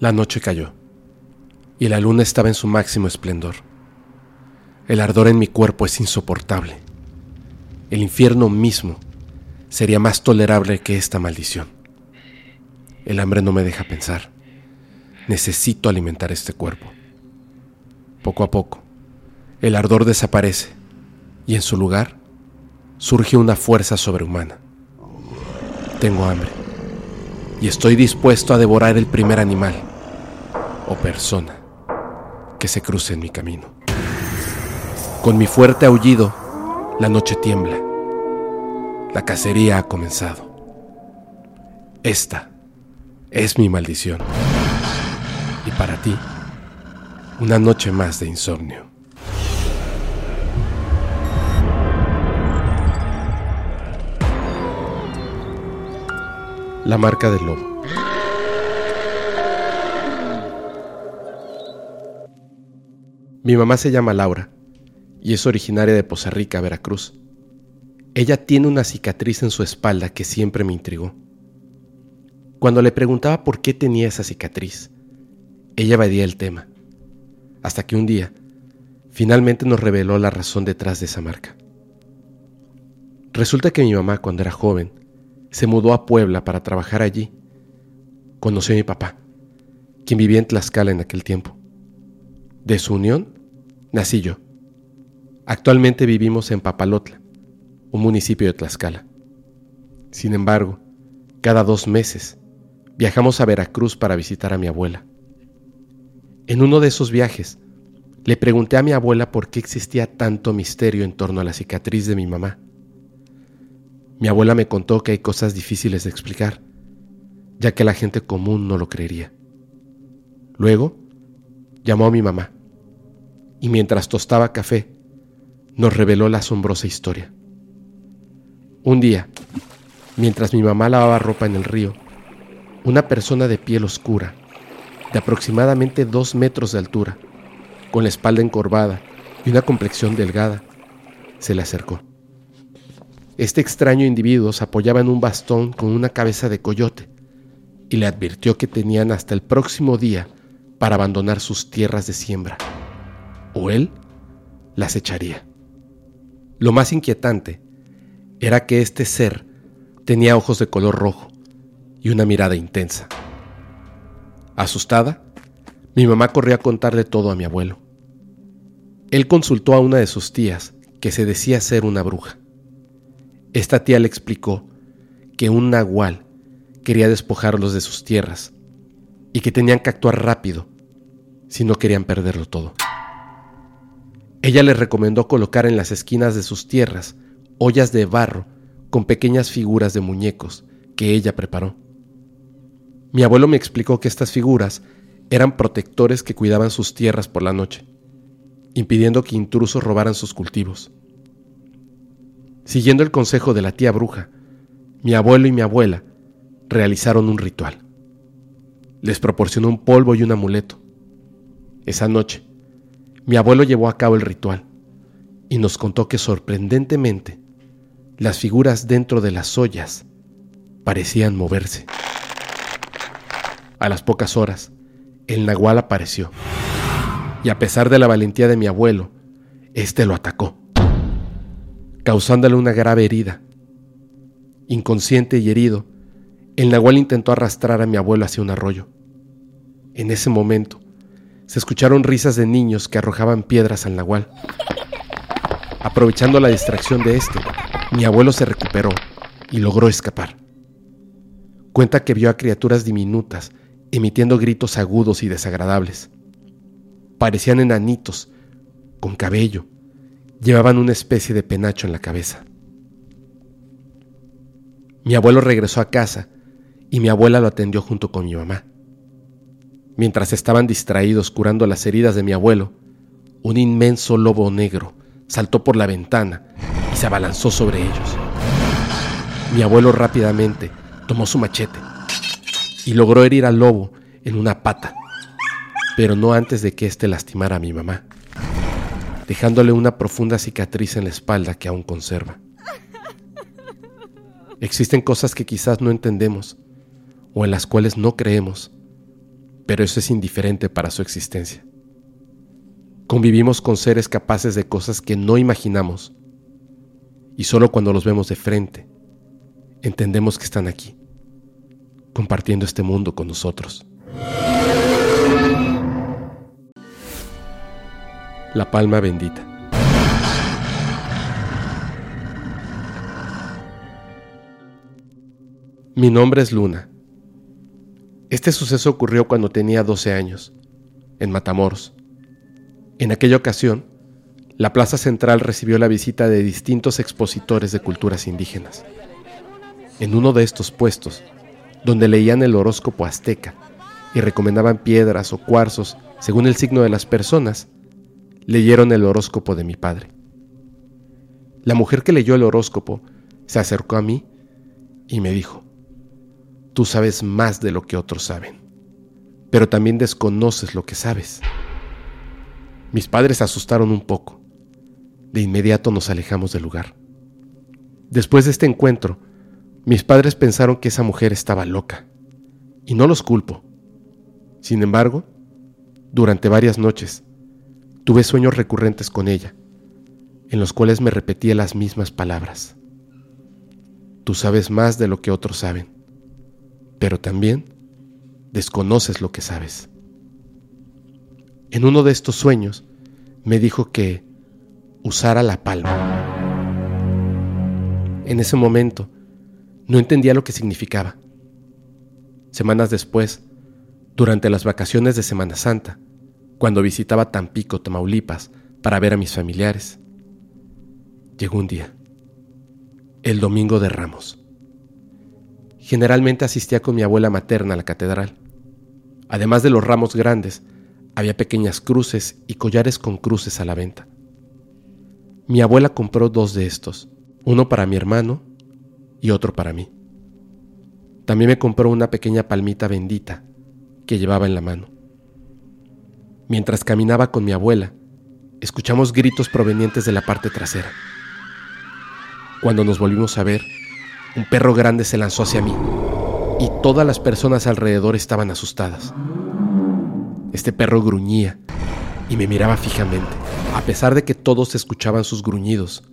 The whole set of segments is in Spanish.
La noche cayó y la luna estaba en su máximo esplendor. El ardor en mi cuerpo es insoportable. El infierno mismo sería más tolerable que esta maldición. El hambre no me deja pensar. Necesito alimentar este cuerpo. Poco a poco, el ardor desaparece y en su lugar surge una fuerza sobrehumana. Tengo hambre y estoy dispuesto a devorar el primer animal o persona que se cruce en mi camino. Con mi fuerte aullido, la noche tiembla. La cacería ha comenzado. Esta es mi maldición. Y para ti, una noche más de insomnio. La marca del lobo. Mi mamá se llama Laura y es originaria de Poza Rica, Veracruz. Ella tiene una cicatriz en su espalda que siempre me intrigó. Cuando le preguntaba por qué tenía esa cicatriz, ella evadía el tema, hasta que un día finalmente nos reveló la razón detrás de esa marca. Resulta que mi mamá cuando era joven se mudó a Puebla para trabajar allí. Conoció a mi papá, quien vivía en Tlaxcala en aquel tiempo. De su unión nací yo. Actualmente vivimos en Papalotla, un municipio de Tlaxcala. Sin embargo, cada dos meses viajamos a Veracruz para visitar a mi abuela. En uno de esos viajes, le pregunté a mi abuela por qué existía tanto misterio en torno a la cicatriz de mi mamá. Mi abuela me contó que hay cosas difíciles de explicar, ya que la gente común no lo creería. Luego, llamó a mi mamá y mientras tostaba café, nos reveló la asombrosa historia. Un día, mientras mi mamá lavaba ropa en el río, una persona de piel oscura, de aproximadamente dos metros de altura, con la espalda encorvada y una complexión delgada, se le acercó. Este extraño individuo se apoyaba en un bastón con una cabeza de coyote y le advirtió que tenían hasta el próximo día para abandonar sus tierras de siembra, o él las echaría. Lo más inquietante era que este ser tenía ojos de color rojo y una mirada intensa. Asustada, mi mamá corrió a contarle todo a mi abuelo. Él consultó a una de sus tías, que se decía ser una bruja. Esta tía le explicó que un nahual quería despojarlos de sus tierras y que tenían que actuar rápido si no querían perderlo todo. Ella le recomendó colocar en las esquinas de sus tierras ollas de barro con pequeñas figuras de muñecos que ella preparó. Mi abuelo me explicó que estas figuras eran protectores que cuidaban sus tierras por la noche, impidiendo que intrusos robaran sus cultivos. Siguiendo el consejo de la tía bruja, mi abuelo y mi abuela realizaron un ritual. Les proporcionó un polvo y un amuleto. Esa noche, mi abuelo llevó a cabo el ritual y nos contó que sorprendentemente las figuras dentro de las ollas parecían moverse. A las pocas horas, el nahual apareció y a pesar de la valentía de mi abuelo, éste lo atacó, causándole una grave herida. Inconsciente y herido, el nahual intentó arrastrar a mi abuelo hacia un arroyo. En ese momento, se escucharon risas de niños que arrojaban piedras al nahual. Aprovechando la distracción de este, mi abuelo se recuperó y logró escapar. Cuenta que vio a criaturas diminutas emitiendo gritos agudos y desagradables. Parecían enanitos, con cabello, llevaban una especie de penacho en la cabeza. Mi abuelo regresó a casa y mi abuela lo atendió junto con mi mamá. Mientras estaban distraídos curando las heridas de mi abuelo, un inmenso lobo negro saltó por la ventana y se abalanzó sobre ellos. Mi abuelo rápidamente tomó su machete y logró herir al lobo en una pata, pero no antes de que éste lastimara a mi mamá, dejándole una profunda cicatriz en la espalda que aún conserva. Existen cosas que quizás no entendemos o en las cuales no creemos, pero eso es indiferente para su existencia. Convivimos con seres capaces de cosas que no imaginamos y solo cuando los vemos de frente entendemos que están aquí, compartiendo este mundo con nosotros. La palma bendita. Mi nombre es Luna. Este suceso ocurrió cuando tenía 12 años, en Matamoros. En aquella ocasión, la plaza central recibió la visita de distintos expositores de culturas indígenas. En uno de estos puestos, donde leían el horóscopo azteca y recomendaban piedras o cuarzos según el signo de las personas, leyeron el horóscopo de mi padre. La mujer que leyó el horóscopo se acercó a mí y me dijo, tú sabes más de lo que otros saben, pero también desconoces lo que sabes. Mis padres se asustaron un poco. De inmediato nos alejamos del lugar. Después de este encuentro, mis padres pensaron que esa mujer estaba loca, y no los culpo. Sin embargo, durante varias noches, tuve sueños recurrentes con ella, en los cuales me repetía las mismas palabras. Tú sabes más de lo que otros saben, pero también desconoces lo que sabes. En uno de estos sueños me dijo que usara la palma. En ese momento no entendía lo que significaba. Semanas después, durante las vacaciones de Semana Santa, cuando visitaba Tampico, Tamaulipas, para ver a mis familiares, llegó un día, el domingo de Ramos. Generalmente asistía con mi abuela materna a la catedral. Además de los ramos grandes, había pequeñas cruces y collares con cruces a la venta. Mi abuela compró dos de estos, uno para mi hermano y otro para mí. También me compró una pequeña palmita bendita que llevaba en la mano. Mientras caminaba con mi abuela, escuchamos gritos provenientes de la parte trasera. Cuando nos volvimos a ver, un perro grande se lanzó hacia mí y todas las personas alrededor estaban asustadas. Este perro gruñía y me miraba fijamente. A pesar de que todos escuchaban sus gruñidos,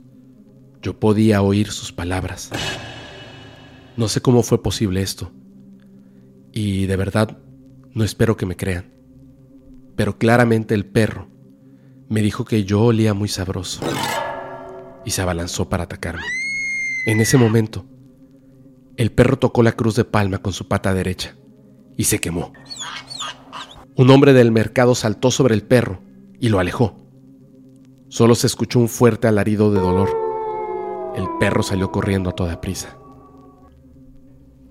yo podía oír sus palabras. No sé cómo fue posible esto. Y de verdad, no espero que me crean. Pero claramente el perro me dijo que yo olía muy sabroso y se abalanzó para atacarme. En ese momento, el perro tocó la cruz de palma con su pata derecha y se quemó. Un hombre del mercado saltó sobre el perro y lo alejó. Solo se escuchó un fuerte alarido de dolor. El perro salió corriendo a toda prisa.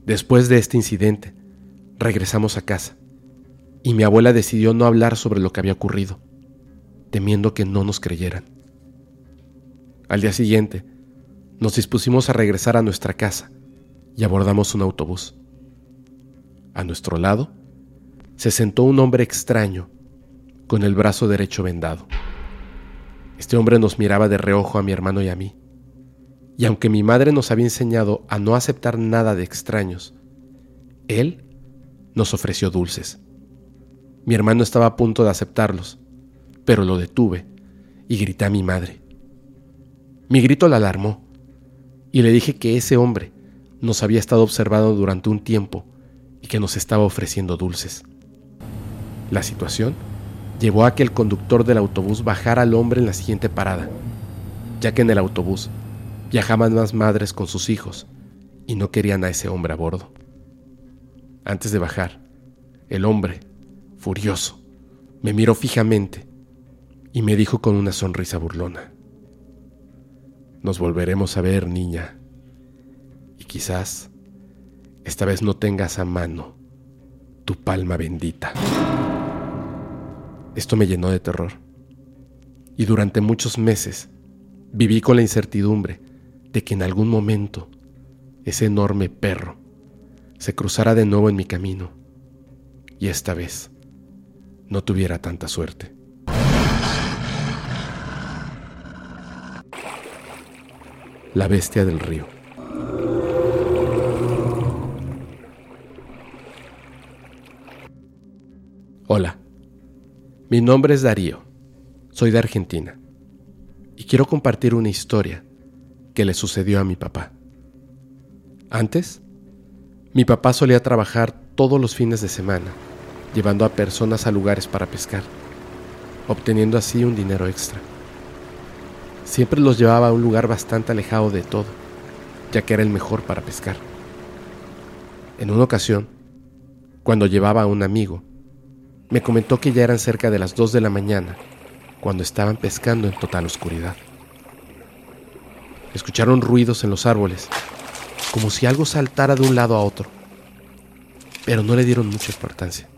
Después de este incidente, regresamos a casa y mi abuela decidió no hablar sobre lo que había ocurrido, temiendo que no nos creyeran. Al día siguiente, nos dispusimos a regresar a nuestra casa y abordamos un autobús. A nuestro lado se sentó un hombre extraño con el brazo derecho vendado. Este hombre nos miraba de reojo a mi hermano y a mí. Y aunque mi madre nos había enseñado a no aceptar nada de extraños, él nos ofreció dulces. Mi hermano estaba a punto de aceptarlos, pero lo detuve y grité a mi madre. Mi grito la alarmó y le dije que ese hombre nos había estado observando durante un tiempo y que nos estaba ofreciendo dulces. La situación llevó a que el conductor del autobús bajara al hombre en la siguiente parada, ya que en el autobús viajaban más madres con sus hijos y no querían a ese hombre a bordo. Antes de bajar, el hombre, furioso, me miró fijamente y me dijo con una sonrisa burlona, Nos volveremos a ver, niña, quizás esta vez no tengas a mano tu palma bendita. Esto me llenó de terror. Y durante muchos meses viví con la incertidumbre de que en algún momento ese enorme perro se cruzara de nuevo en mi camino y esta vez no tuviera tanta suerte. La bestia del río. Mi nombre es Darío, soy de Argentina y quiero compartir una historia que le sucedió a mi papá. Antes, mi papá solía trabajar todos los fines de semana, llevando a personas a lugares para pescar, obteniendo así un dinero extra. Siempre los llevaba a un lugar bastante alejado de todo, ya que era el mejor para pescar. En una ocasión, cuando llevaba a un amigo, me comentó que ya eran cerca de las 2 de la mañana cuando estaban pescando en total oscuridad. Escucharon ruidos en los árboles, como si algo saltara de un lado a otro, pero no le dieron mucha importancia.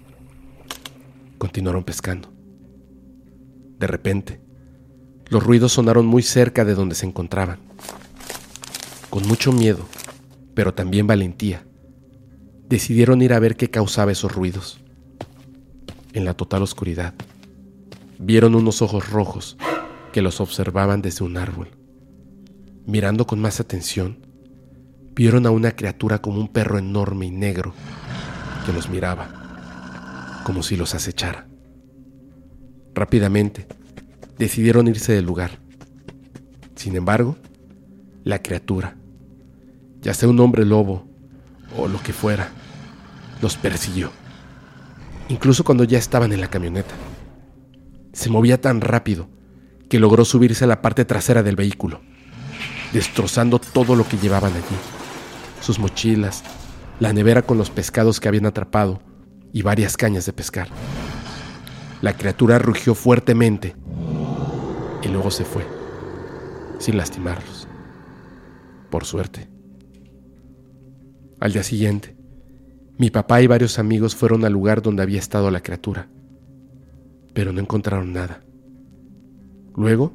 Continuaron pescando. De repente, los ruidos sonaron muy cerca de donde se encontraban. Con mucho miedo, pero también valentía, decidieron ir a ver qué causaba esos ruidos. En la total oscuridad, vieron unos ojos rojos que los observaban desde un árbol. Mirando con más atención, vieron a una criatura como un perro enorme y negro que los miraba, como si los acechara. Rápidamente, decidieron irse del lugar. Sin embargo, la criatura, ya sea un hombre lobo o lo que fuera, los persiguió, incluso cuando ya estaban en la camioneta. Se movía tan rápido que logró subirse a la parte trasera del vehículo, destrozando todo lo que llevaban allí. Sus mochilas, la nevera con los pescados que habían atrapado y varias cañas de pescar. La criatura rugió fuertemente y luego se fue, sin lastimarlos. Por suerte. Al día siguiente, mi papá y varios amigos fueron al lugar donde había estado la criatura pero no encontraron nada. Luego,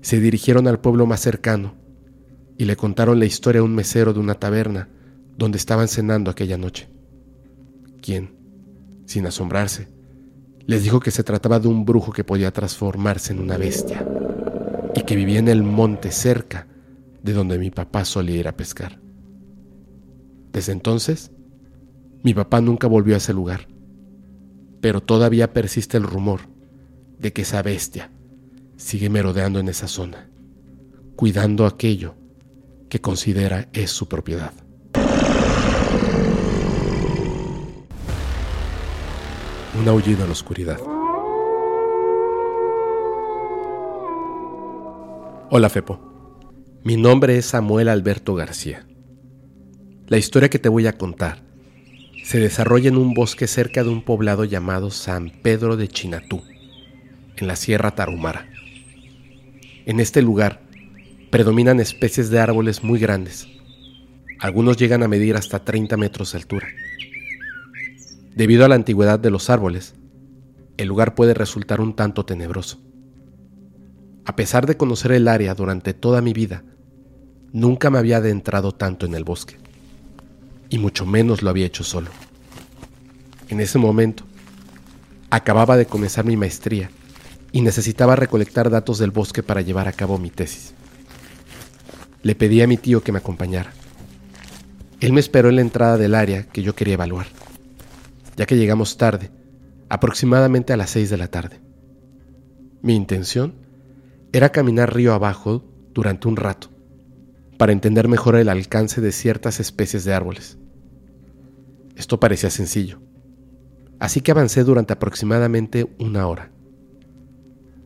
se dirigieron al pueblo más cercano y le contaron la historia a un mesero de una taberna donde estaban cenando aquella noche, quien, sin asombrarse, les dijo que se trataba de un brujo que podía transformarse en una bestia y que vivía en el monte cerca de donde mi papá solía ir a pescar. Desde entonces, mi papá nunca volvió a ese lugar pero todavía persiste el rumor de que esa bestia sigue merodeando en esa zona, cuidando aquello que considera es su propiedad. Un aullido en la oscuridad. Hola Fepo, mi nombre es Samuel Alberto García. La historia que te voy a contar se desarrolla en un bosque cerca de un poblado llamado San Pedro de Chinatú, en la Sierra Tarumara. En este lugar predominan especies de árboles muy grandes. Algunos llegan a medir hasta 30 metros de altura. Debido a la antigüedad de los árboles, el lugar puede resultar un tanto tenebroso. A pesar de conocer el área durante toda mi vida, nunca me había adentrado tanto en el bosque y mucho menos lo había hecho solo. En ese momento, acababa de comenzar mi maestría y necesitaba recolectar datos del bosque para llevar a cabo mi tesis. Le pedí a mi tío que me acompañara. Él me esperó en la entrada del área que yo quería evaluar, ya que llegamos tarde, aproximadamente a las seis de la tarde. Mi intención era caminar río abajo durante un rato, para entender mejor el alcance de ciertas especies de árboles. Esto parecía sencillo, así que avancé durante aproximadamente una hora.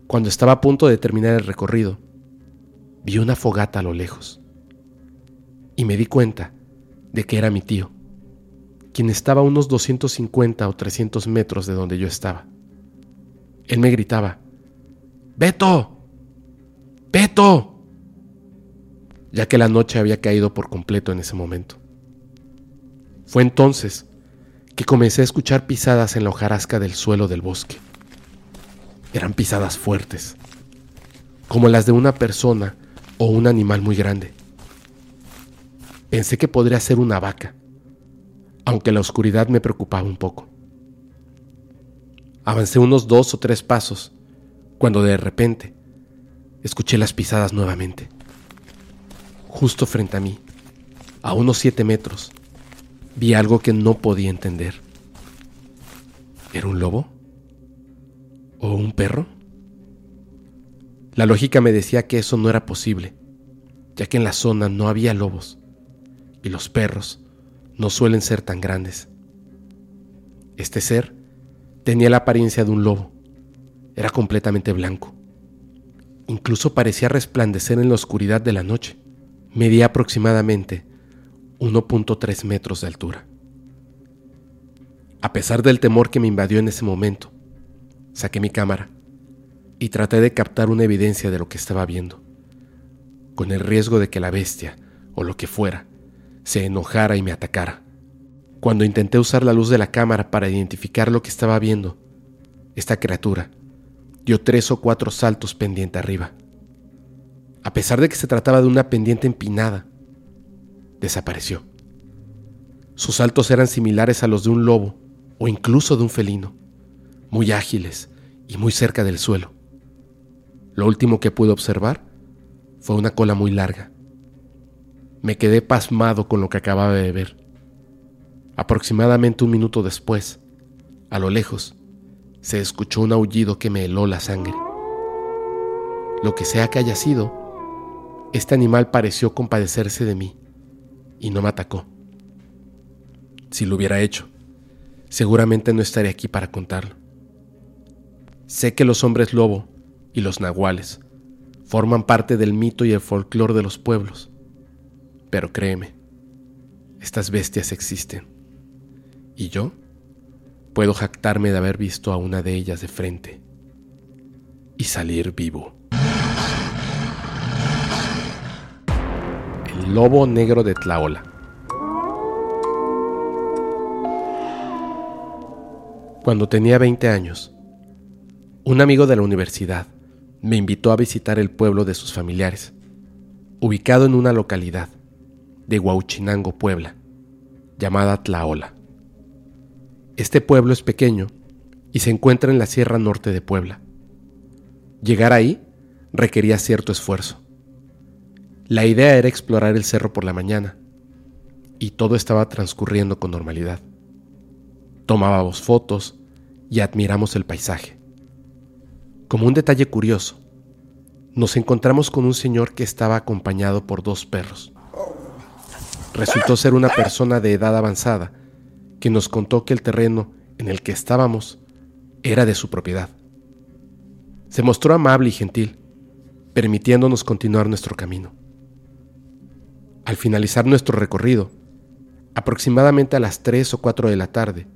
Cuando estaba a punto de terminar el recorrido, vi una fogata a lo lejos y me di cuenta de que era mi tío, quien estaba a unos 250 o 300 metros de donde yo estaba. Él me gritaba, ¡Beto! ¡Beto! ya que la noche había caído por completo en ese momento. Fue entonces que comencé a escuchar pisadas en la hojarasca del suelo del bosque. Eran pisadas fuertes, como las de una persona o un animal muy grande. Pensé que podría ser una vaca, aunque la oscuridad me preocupaba un poco. Avancé unos dos o tres pasos cuando de repente escuché las pisadas nuevamente. Justo frente a mí, a unos siete metros, vi algo que no podía entender. ¿Era un lobo? ¿O un perro? La lógica me decía que eso no era posible, ya que en la zona no había lobos y los perros no suelen ser tan grandes. Este ser tenía la apariencia de un lobo, era completamente blanco, incluso parecía resplandecer en la oscuridad de la noche, medía aproximadamente 1.3 metros de altura. A pesar del temor que me invadió en ese momento, saqué mi cámara y traté de captar una evidencia de lo que estaba viendo, con el riesgo de que la bestia, o lo que fuera, se enojara y me atacara. Cuando intenté usar la luz de la cámara para identificar lo que estaba viendo, esta criatura dio tres o cuatro saltos pendiente arriba. A pesar de que se trataba de una pendiente empinada, desapareció. Sus saltos eran similares a los de un lobo o incluso de un felino, muy ágiles y muy cerca del suelo. Lo último que pude observar fue una cola muy larga. Me quedé pasmado con lo que acababa de ver. Aproximadamente un minuto después, a lo lejos, se escuchó un aullido que me heló la sangre. Lo que sea que haya sido, este animal pareció compadecerse de mí y no me atacó. Si lo hubiera hecho, seguramente no estaría aquí para contarlo. Sé que los hombres lobo y los nahuales forman parte del mito y el folclore de los pueblos. Pero créeme, estas bestias existen. Y yo puedo jactarme de haber visto a una de ellas de frente y salir vivo. Lobo negro de Tlaola. Cuando tenía 20 años, un amigo de la universidad me invitó a visitar el pueblo de sus familiares, ubicado en una localidad de Huauchinango, Puebla, llamada Tlaola. Este pueblo es pequeño y se encuentra en la sierra norte de Puebla. Llegar ahí requería cierto esfuerzo. La idea era explorar el cerro por la mañana y todo estaba transcurriendo con normalidad. Tomábamos fotos y admiramos el paisaje. Como un detalle curioso, nos encontramos con un señor que estaba acompañado por dos perros. Resultó ser una persona de edad avanzada que nos contó que el terreno en el que estábamos era de su propiedad. Se mostró amable y gentil, permitiéndonos continuar nuestro camino. Al finalizar nuestro recorrido, aproximadamente a las 3 o 4 de la tarde,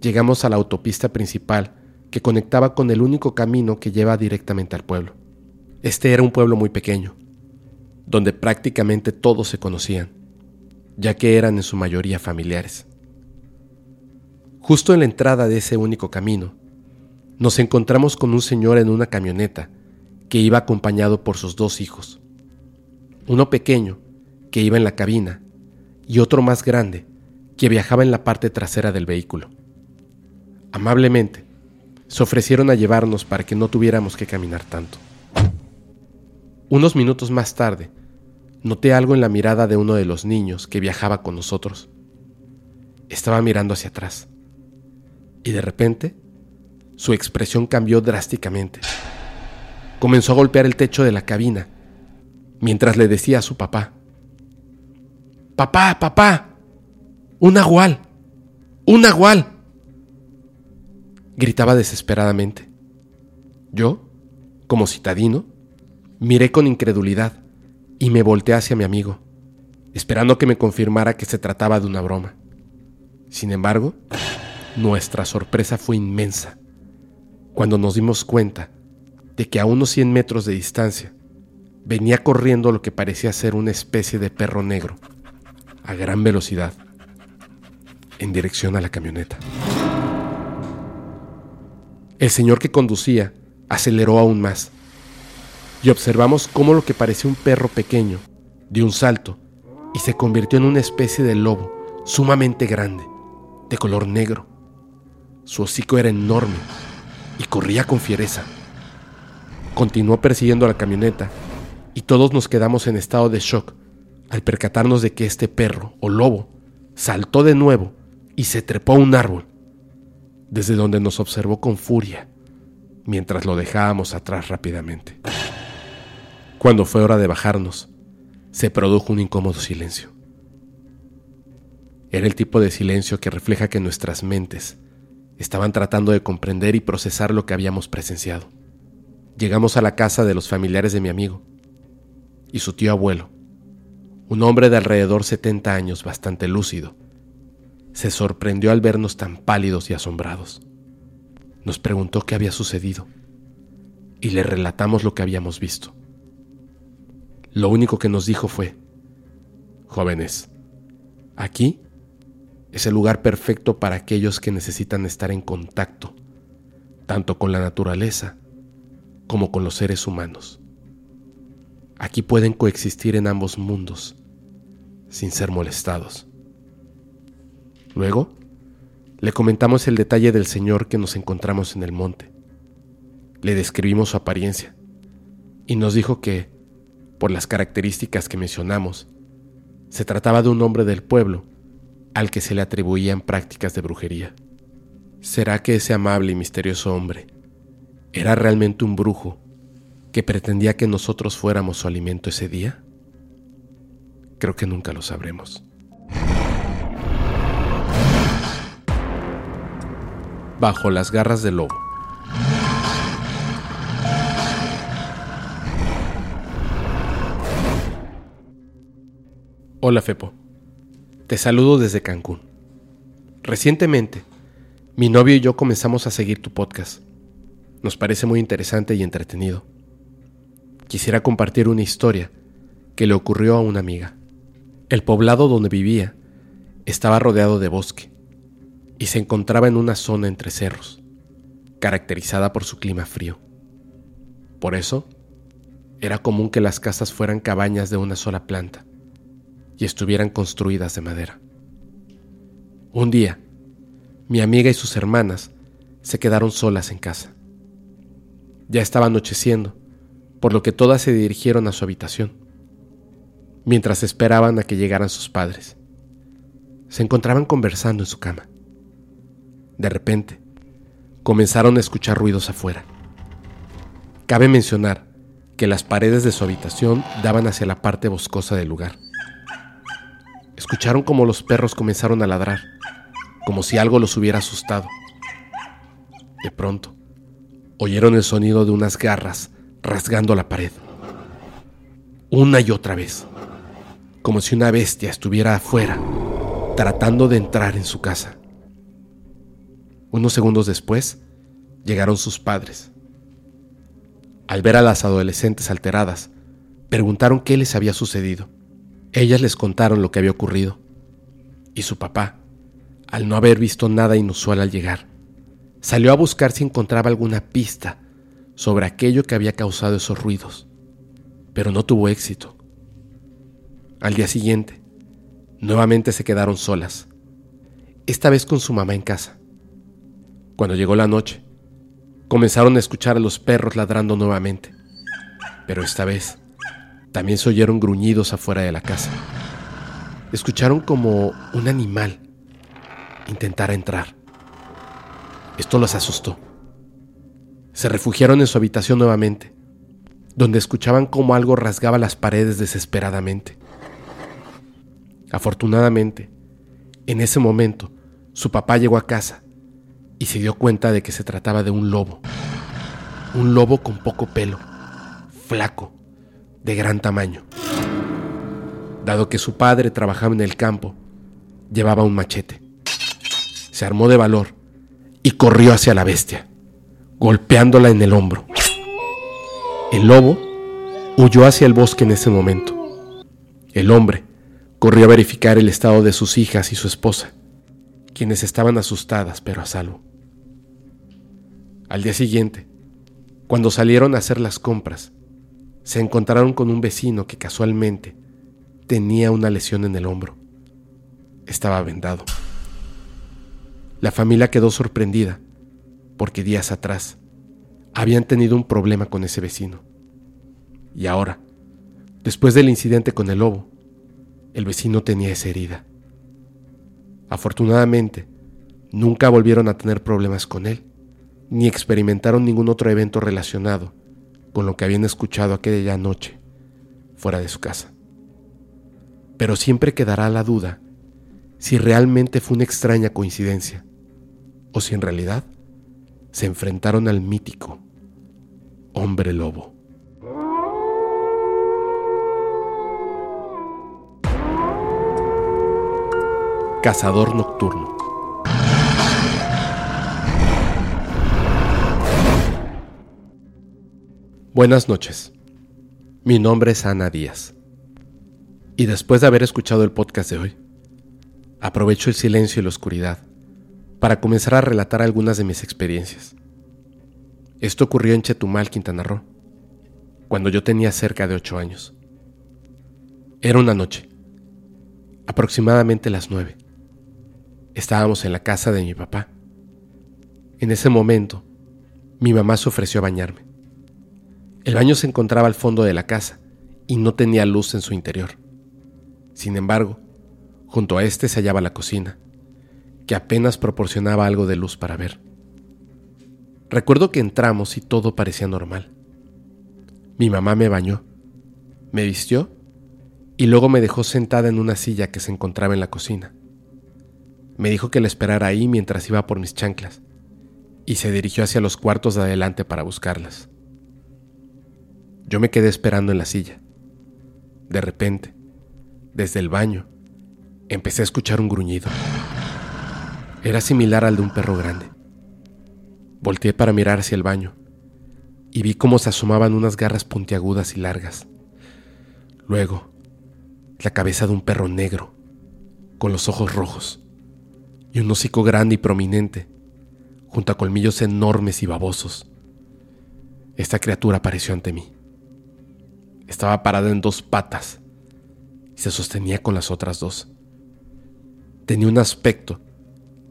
llegamos a la autopista principal que conectaba con el único camino que lleva directamente al pueblo. Este era un pueblo muy pequeño, donde prácticamente todos se conocían, ya que eran en su mayoría familiares. Justo en la entrada de ese único camino, nos encontramos con un señor en una camioneta que iba acompañado por sus dos hijos. Uno pequeño, que iba en la cabina, y otro más grande, que viajaba en la parte trasera del vehículo. Amablemente, se ofrecieron a llevarnos para que no tuviéramos que caminar tanto. Unos minutos más tarde, noté algo en la mirada de uno de los niños que viajaba con nosotros. Estaba mirando hacia atrás. Y de repente, su expresión cambió drásticamente. Comenzó a golpear el techo de la cabina, mientras le decía a su papá, Papá, papá, un agual, un agual gritaba desesperadamente. Yo, como citadino, miré con incredulidad y me volteé hacia mi amigo, esperando que me confirmara que se trataba de una broma. Sin embargo, nuestra sorpresa fue inmensa cuando nos dimos cuenta de que a unos 100 metros de distancia venía corriendo lo que parecía ser una especie de perro negro, a gran velocidad, en dirección a la camioneta. El señor que conducía aceleró aún más y observamos cómo lo que parecía un perro pequeño dio un salto y se convirtió en una especie de lobo sumamente grande, de color negro. Su hocico era enorme y corría con fiereza. Continuó persiguiendo la camioneta y todos nos quedamos en estado de shock al percatarnos de que este perro o lobo saltó de nuevo y se trepó a un árbol desde donde nos observó con furia, mientras lo dejábamos atrás rápidamente. Cuando fue hora de bajarnos, se produjo un incómodo silencio. Era el tipo de silencio que refleja que nuestras mentes estaban tratando de comprender y procesar lo que habíamos presenciado. Llegamos a la casa de los familiares de mi amigo y su tío abuelo, un hombre de alrededor 70 años bastante lúcido, se sorprendió al vernos tan pálidos y asombrados. Nos preguntó qué había sucedido y le relatamos lo que habíamos visto. Lo único que nos dijo fue, jóvenes, aquí es el lugar perfecto para aquellos que necesitan estar en contacto, tanto con la naturaleza como con los seres humanos. Aquí pueden coexistir en ambos mundos sin ser molestados. Luego, le comentamos el detalle del señor que nos encontramos en el monte. Le describimos su apariencia y nos dijo que, por las características que mencionamos, se trataba de un hombre del pueblo al que se le atribuían prácticas de brujería. ¿Será que ese amable y misterioso hombre era realmente un brujo que pretendía que nosotros fuéramos su alimento ese día? Creo que nunca lo sabremos. Bajo las garras del lobo. Hola Fepo, te saludo desde Cancún. Recientemente, mi novio y yo comenzamos a seguir tu podcast. Nos parece muy interesante y entretenido. Quisiera compartir una historia que le ocurrió a una amiga. El poblado donde vivía estaba rodeado de bosque y se encontraba en una zona entre cerros, caracterizada por su clima frío. Por eso, era común que las casas fueran cabañas de una sola planta y estuvieran construidas de madera. Un día, mi amiga y sus hermanas se quedaron solas en casa. Ya estaba anocheciendo, por lo que todas se dirigieron a su habitación, mientras esperaban a que llegaran sus padres. Se encontraban conversando en su cama. De repente, comenzaron a escuchar ruidos afuera. Cabe mencionar que las paredes de su habitación daban hacia la parte boscosa del lugar. Escucharon como los perros comenzaron a ladrar, como si algo los hubiera asustado. De pronto, oyeron el sonido de unas garras rasgando la pared. Una y otra vez, como si una bestia estuviera afuera, tratando de entrar en su casa. Unos segundos después, llegaron sus padres. Al ver a las adolescentes alteradas, preguntaron qué les había sucedido. Ellas les contaron lo que había ocurrido. Y su papá, al no haber visto nada inusual al llegar, salió a buscar si encontraba alguna pista sobre aquello que había causado esos ruidos, pero no tuvo éxito. Al día siguiente, nuevamente se quedaron solas, esta vez con su mamá en casa. Cuando llegó la noche, comenzaron a escuchar a los perros ladrando nuevamente, pero esta vez también se oyeron gruñidos afuera de la casa. Escucharon como un animal intentara entrar. Esto los asustó. Se refugiaron en su habitación nuevamente, donde escuchaban como algo rasgaba las paredes desesperadamente. Afortunadamente, en ese momento, su papá llegó a casa y se dio cuenta de que se trataba de un lobo. Un lobo con poco pelo, flaco, de gran tamaño. Dado que su padre trabajaba en el campo, llevaba un machete. Se armó de valor y corrió hacia la bestia, golpeándola en el hombro. El lobo huyó hacia el bosque en ese momento. El hombre corrió a verificar el estado de sus hijas y su esposa, quienes estaban asustadas pero a salvo. Al día siguiente, cuando salieron a hacer las compras, se encontraron con un vecino que casualmente tenía una lesión en el hombro. Estaba vendado. La familia quedó sorprendida porque días atrás habían tenido un problema con ese vecino. Y ahora, después del incidente con el lobo, el vecino tenía esa herida. Afortunadamente, nunca volvieron a tener problemas con él, ni experimentaron ningún otro evento relacionado con lo que habían escuchado aquella noche fuera de su casa. Pero siempre quedará la duda si realmente fue una extraña coincidencia o si en realidad se enfrentaron al mítico hombre lobo. Cazador Nocturno. Buenas noches. Mi nombre es Ana Díaz. Y después de haber escuchado el podcast de hoy, aprovecho el silencio y la oscuridad para comenzar a relatar algunas de mis experiencias. Esto ocurrió en Chetumal, Quintana Roo, cuando yo tenía cerca de ocho años. Era una noche, aproximadamente las nueve. Estábamos en la casa de mi papá. En ese momento, mi mamá se ofreció a bañarme. El baño se encontraba al fondo de la casa y no tenía luz en su interior. Sin embargo, junto a este se hallaba la cocina, que apenas proporcionaba algo de luz para ver. Recuerdo que entramos y todo parecía normal. Mi mamá me bañó, me vistió y luego me dejó sentada en una silla que se encontraba en la cocina. Me dijo que la esperara ahí mientras iba por mis chanclas, y se dirigió hacia los cuartos de adelante para buscarlas. Yo me quedé esperando en la silla. De repente, desde el baño, empecé a escuchar un gruñido. Era similar al de un perro grande. Volteé para mirar hacia el baño y vi cómo se asomaban unas garras puntiagudas y largas. Luego, la cabeza de un perro negro, con los ojos rojos y un hocico grande y prominente, junto a colmillos enormes y babosos. Esta criatura apareció ante mí. Estaba parada en dos patas y se sostenía con las otras dos. Tenía un aspecto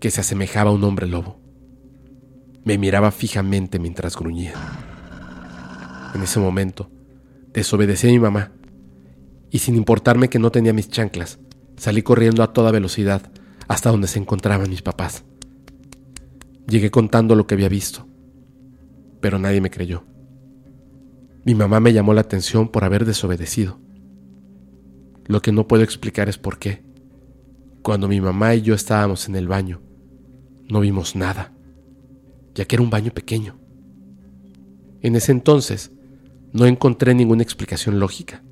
que se asemejaba a un hombre lobo. Me miraba fijamente mientras gruñía. En ese momento, desobedecí a mi mamá y sin importarme que no tenía mis chanclas, salí corriendo a toda velocidad hasta donde se encontraban mis papás. Llegué contando lo que había visto, pero nadie me creyó. Mi mamá me llamó la atención por haber desobedecido. Lo que no puedo explicar es por qué. Cuando mi mamá y yo estábamos en el baño, no vimos nada, ya que era un baño pequeño. En ese entonces, no encontré ninguna explicación lógica.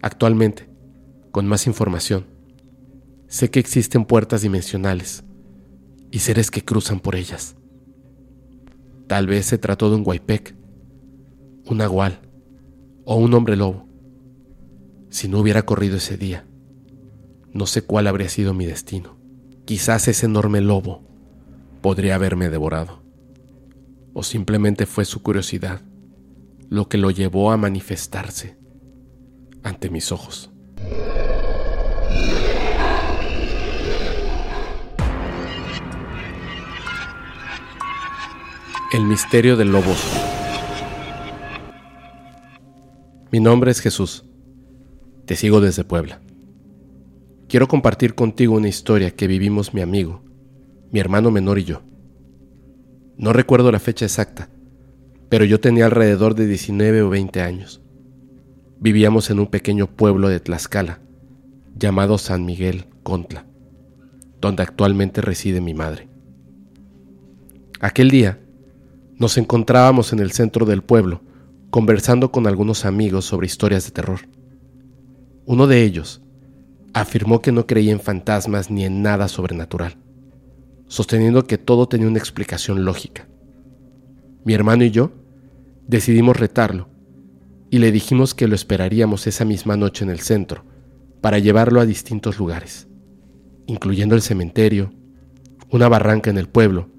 Actualmente, con más información, Sé que existen puertas dimensionales y seres que cruzan por ellas. Tal vez se trató de un guaypec, un agual o un hombre lobo. Si no hubiera corrido ese día, no sé cuál habría sido mi destino. Quizás ese enorme lobo podría haberme devorado. O simplemente fue su curiosidad lo que lo llevó a manifestarse ante mis ojos. El misterio del lobo. Mi nombre es Jesús. Te sigo desde Puebla. Quiero compartir contigo una historia que vivimos mi amigo, mi hermano menor y yo. No recuerdo la fecha exacta, pero yo tenía alrededor de 19 o 20 años. Vivíamos en un pequeño pueblo de Tlaxcala, llamado San Miguel Contla, donde actualmente reside mi madre. Aquel día, nos encontrábamos en el centro del pueblo, conversando con algunos amigos sobre historias de terror. Uno de ellos afirmó que no creía en fantasmas ni en nada sobrenatural, sosteniendo que todo tenía una explicación lógica. Mi hermano y yo decidimos retarlo y le dijimos que lo esperaríamos esa misma noche en el centro para llevarlo a distintos lugares, incluyendo el cementerio, una barranca en el pueblo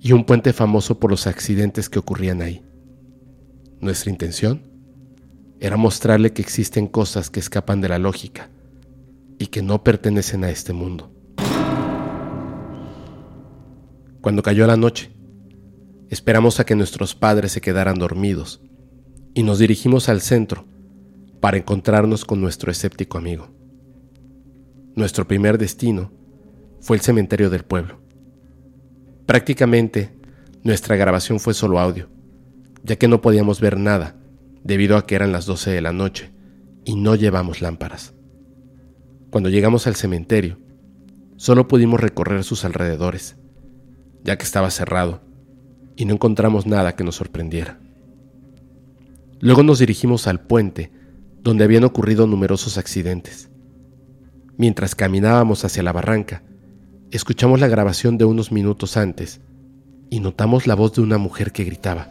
y un puente famoso por los accidentes que ocurrían ahí. Nuestra intención era mostrarle que existen cosas que escapan de la lógica y que no pertenecen a este mundo. Cuando cayó la noche, esperamos a que nuestros padres se quedaran dormidos y nos dirigimos al centro para encontrarnos con nuestro escéptico amigo. Nuestro primer destino fue el cementerio del pueblo. Prácticamente nuestra grabación fue solo audio, ya que no podíamos ver nada debido a que eran las 12 de la noche y no llevamos lámparas. Cuando llegamos al cementerio, solo pudimos recorrer sus alrededores, ya que estaba cerrado y no encontramos nada que nos sorprendiera. Luego nos dirigimos al puente, donde habían ocurrido numerosos accidentes. Mientras caminábamos hacia la barranca, escuchamos la grabación de unos minutos antes y notamos la voz de una mujer que gritaba,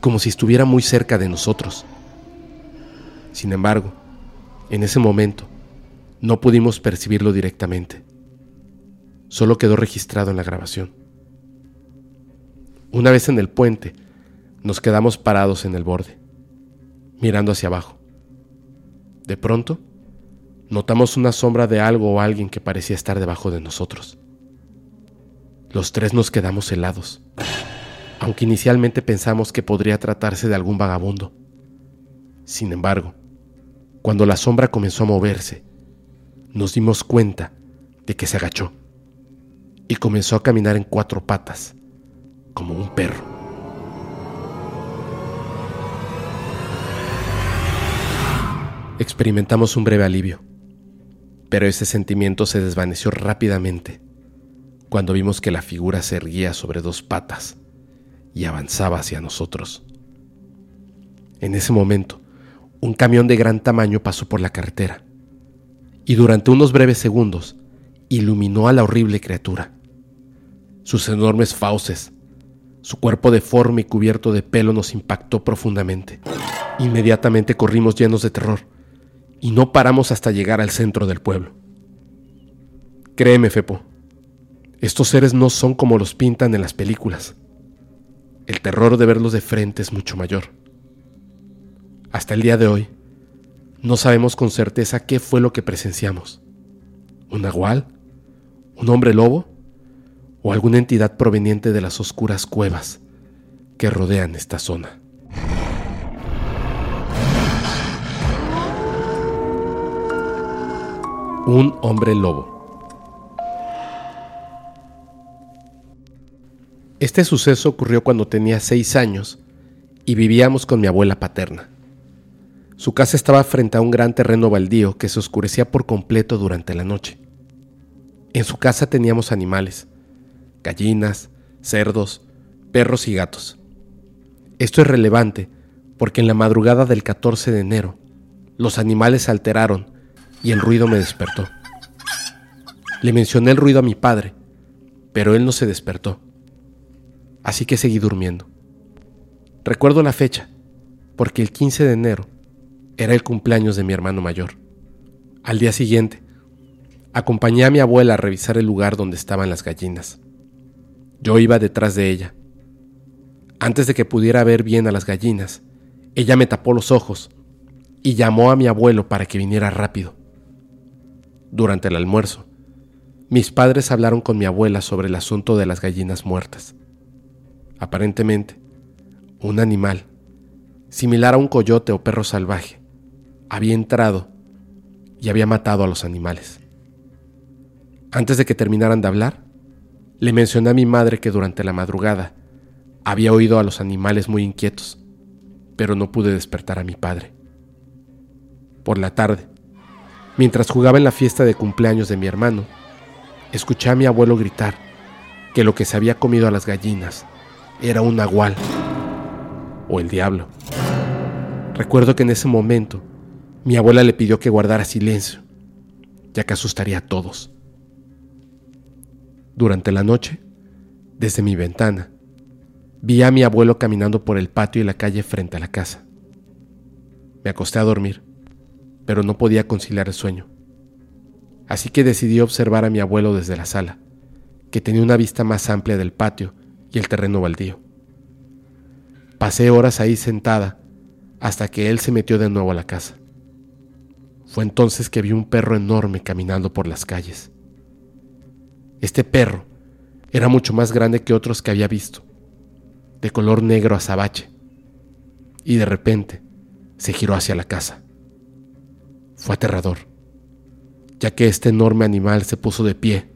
como si estuviera muy cerca de nosotros. Sin embargo, en ese momento, no pudimos percibirlo directamente. Solo quedó registrado en la grabación. Una vez en el puente, nos quedamos parados en el borde, mirando hacia abajo. De pronto, notamos una sombra de algo o alguien que parecía estar debajo de nosotros. Los tres nos quedamos helados, aunque inicialmente pensamos que podría tratarse de algún vagabundo. Sin embargo, cuando la sombra comenzó a moverse, nos dimos cuenta de que se agachó y comenzó a caminar en cuatro patas, como un perro. Experimentamos un breve alivio, pero ese sentimiento se desvaneció rápidamente cuando vimos que la figura se erguía sobre dos patas y avanzaba hacia nosotros. En ese momento, un camión de gran tamaño pasó por la carretera y durante unos breves segundos iluminó a la horrible criatura. Sus enormes fauces, su cuerpo deforme y cubierto de pelo nos impactó profundamente. Inmediatamente corrimos llenos de terror y no paramos hasta llegar al centro del pueblo. Créeme, Fepo, estos seres no son como los pintan en las películas. El terror de verlos de frente es mucho mayor. Hasta el día de hoy, no sabemos con certeza qué fue lo que presenciamos. ¿Un nahual? ¿Un hombre lobo? ¿O alguna entidad proveniente de las oscuras cuevas que rodean esta zona? Un hombre lobo. Este suceso ocurrió cuando tenía seis años y vivíamos con mi abuela paterna. Su casa estaba frente a un gran terreno baldío que se oscurecía por completo durante la noche. En su casa teníamos animales, gallinas, cerdos, perros y gatos. Esto es relevante porque en la madrugada del 14 de enero los animales se alteraron y el ruido me despertó. Le mencioné el ruido a mi padre, pero él no se despertó así que seguí durmiendo. Recuerdo la fecha, porque el 15 de enero era el cumpleaños de mi hermano mayor. Al día siguiente, acompañé a mi abuela a revisar el lugar donde estaban las gallinas. Yo iba detrás de ella. Antes de que pudiera ver bien a las gallinas, ella me tapó los ojos y llamó a mi abuelo para que viniera rápido. Durante el almuerzo, mis padres hablaron con mi abuela sobre el asunto de las gallinas muertas. Aparentemente, un animal, similar a un coyote o perro salvaje, había entrado y había matado a los animales. Antes de que terminaran de hablar, le mencioné a mi madre que durante la madrugada había oído a los animales muy inquietos, pero no pude despertar a mi padre. Por la tarde, mientras jugaba en la fiesta de cumpleaños de mi hermano, escuché a mi abuelo gritar que lo que se había comido a las gallinas era un nahual o el diablo. Recuerdo que en ese momento mi abuela le pidió que guardara silencio, ya que asustaría a todos. Durante la noche, desde mi ventana, vi a mi abuelo caminando por el patio y la calle frente a la casa. Me acosté a dormir, pero no podía conciliar el sueño. Así que decidí observar a mi abuelo desde la sala, que tenía una vista más amplia del patio y el terreno baldío. Pasé horas ahí sentada hasta que él se metió de nuevo a la casa. Fue entonces que vi un perro enorme caminando por las calles. Este perro era mucho más grande que otros que había visto, de color negro azabache, y de repente se giró hacia la casa. Fue aterrador, ya que este enorme animal se puso de pie,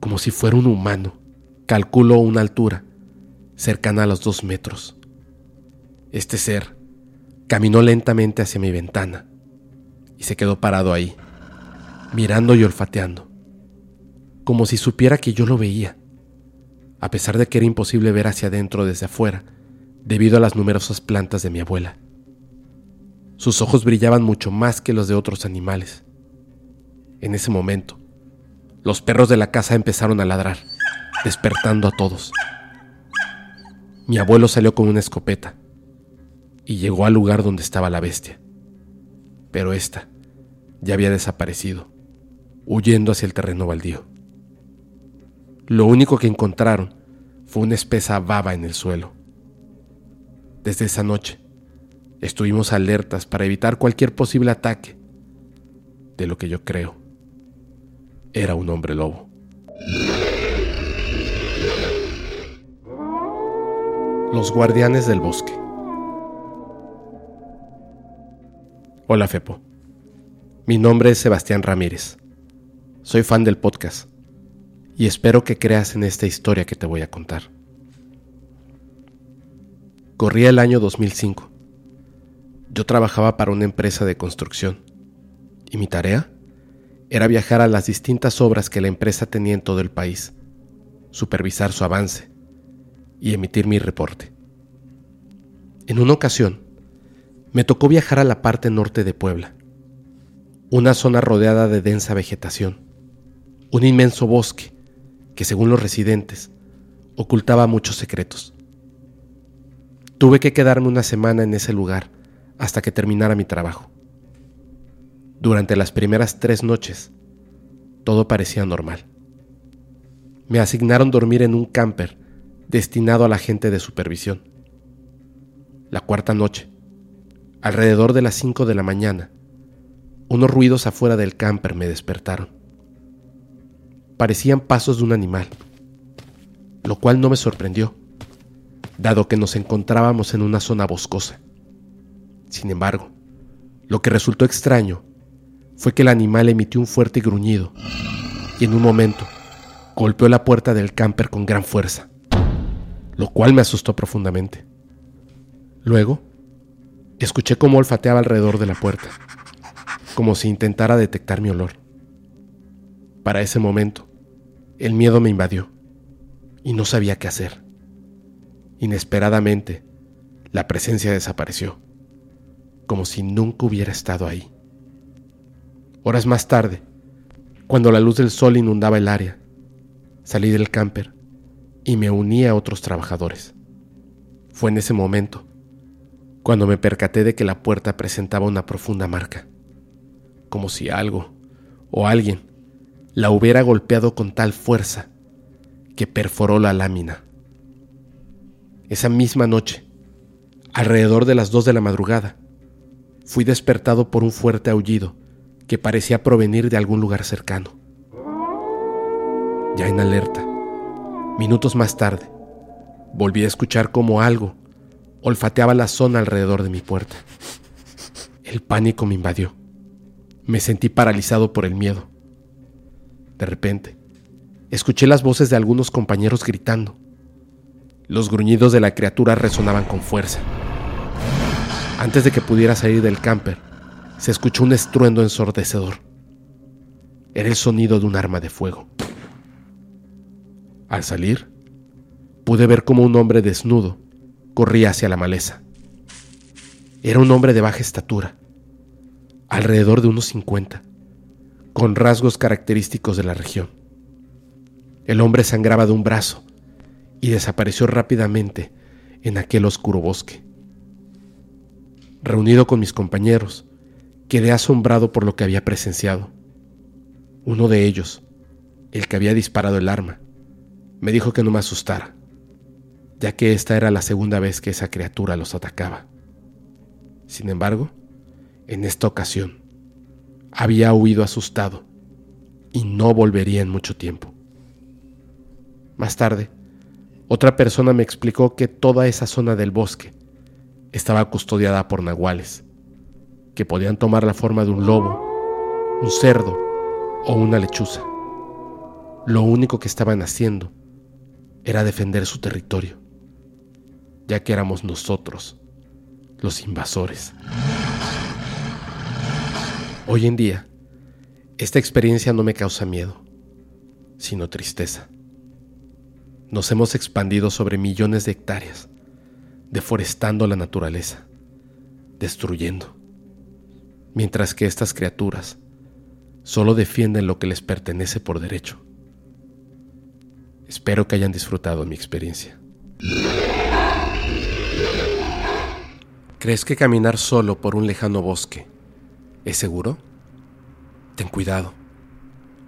como si fuera un humano calculo una altura cercana a los dos metros. Este ser caminó lentamente hacia mi ventana y se quedó parado ahí, mirando y olfateando, como si supiera que yo lo veía, a pesar de que era imposible ver hacia adentro desde afuera, debido a las numerosas plantas de mi abuela. Sus ojos brillaban mucho más que los de otros animales. En ese momento, los perros de la casa empezaron a ladrar, despertando a todos. Mi abuelo salió con una escopeta y llegó al lugar donde estaba la bestia. Pero ésta ya había desaparecido, huyendo hacia el terreno baldío. Lo único que encontraron fue una espesa baba en el suelo. Desde esa noche, estuvimos alertas para evitar cualquier posible ataque de lo que yo creo era un hombre lobo. Los guardianes del bosque. Hola Fepo. Mi nombre es Sebastián Ramírez. Soy fan del podcast y espero que creas en esta historia que te voy a contar. Corría el año 2005. Yo trabajaba para una empresa de construcción y mi tarea era viajar a las distintas obras que la empresa tenía en todo el país, supervisar su avance y emitir mi reporte. En una ocasión, me tocó viajar a la parte norte de Puebla, una zona rodeada de densa vegetación, un inmenso bosque que, según los residentes, ocultaba muchos secretos. Tuve que quedarme una semana en ese lugar hasta que terminara mi trabajo. Durante las primeras tres noches, todo parecía normal. Me asignaron dormir en un camper destinado a la gente de supervisión. La cuarta noche, alrededor de las cinco de la mañana, unos ruidos afuera del camper me despertaron. Parecían pasos de un animal, lo cual no me sorprendió, dado que nos encontrábamos en una zona boscosa. Sin embargo, lo que resultó extraño fue que el animal emitió un fuerte gruñido y en un momento golpeó la puerta del camper con gran fuerza, lo cual me asustó profundamente. Luego, escuché cómo olfateaba alrededor de la puerta, como si intentara detectar mi olor. Para ese momento, el miedo me invadió y no sabía qué hacer. Inesperadamente, la presencia desapareció, como si nunca hubiera estado ahí. Horas más tarde, cuando la luz del sol inundaba el área, salí del camper y me uní a otros trabajadores. Fue en ese momento cuando me percaté de que la puerta presentaba una profunda marca, como si algo o alguien la hubiera golpeado con tal fuerza que perforó la lámina. Esa misma noche, alrededor de las dos de la madrugada, fui despertado por un fuerte aullido que parecía provenir de algún lugar cercano. Ya en alerta, minutos más tarde, volví a escuchar como algo olfateaba la zona alrededor de mi puerta. El pánico me invadió. Me sentí paralizado por el miedo. De repente, escuché las voces de algunos compañeros gritando. Los gruñidos de la criatura resonaban con fuerza. Antes de que pudiera salir del camper, se escuchó un estruendo ensordecedor. Era el sonido de un arma de fuego. Al salir, pude ver como un hombre desnudo corría hacia la maleza. Era un hombre de baja estatura, alrededor de unos 50, con rasgos característicos de la región. El hombre sangraba de un brazo y desapareció rápidamente en aquel oscuro bosque. Reunido con mis compañeros, Quedé asombrado por lo que había presenciado. Uno de ellos, el que había disparado el arma, me dijo que no me asustara, ya que esta era la segunda vez que esa criatura los atacaba. Sin embargo, en esta ocasión, había huido asustado y no volvería en mucho tiempo. Más tarde, otra persona me explicó que toda esa zona del bosque estaba custodiada por nahuales que podían tomar la forma de un lobo, un cerdo o una lechuza. Lo único que estaban haciendo era defender su territorio, ya que éramos nosotros los invasores. Hoy en día, esta experiencia no me causa miedo, sino tristeza. Nos hemos expandido sobre millones de hectáreas, deforestando la naturaleza, destruyendo, mientras que estas criaturas solo defienden lo que les pertenece por derecho. Espero que hayan disfrutado mi experiencia. ¿Crees que caminar solo por un lejano bosque es seguro? Ten cuidado,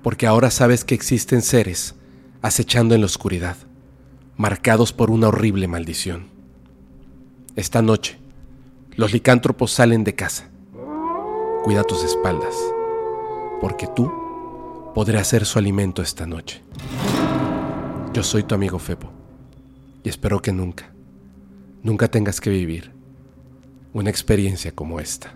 porque ahora sabes que existen seres acechando en la oscuridad, marcados por una horrible maldición. Esta noche, los licántropos salen de casa. Cuida tus espaldas, porque tú podrás ser su alimento esta noche. Yo soy tu amigo Febo y espero que nunca, nunca tengas que vivir una experiencia como esta.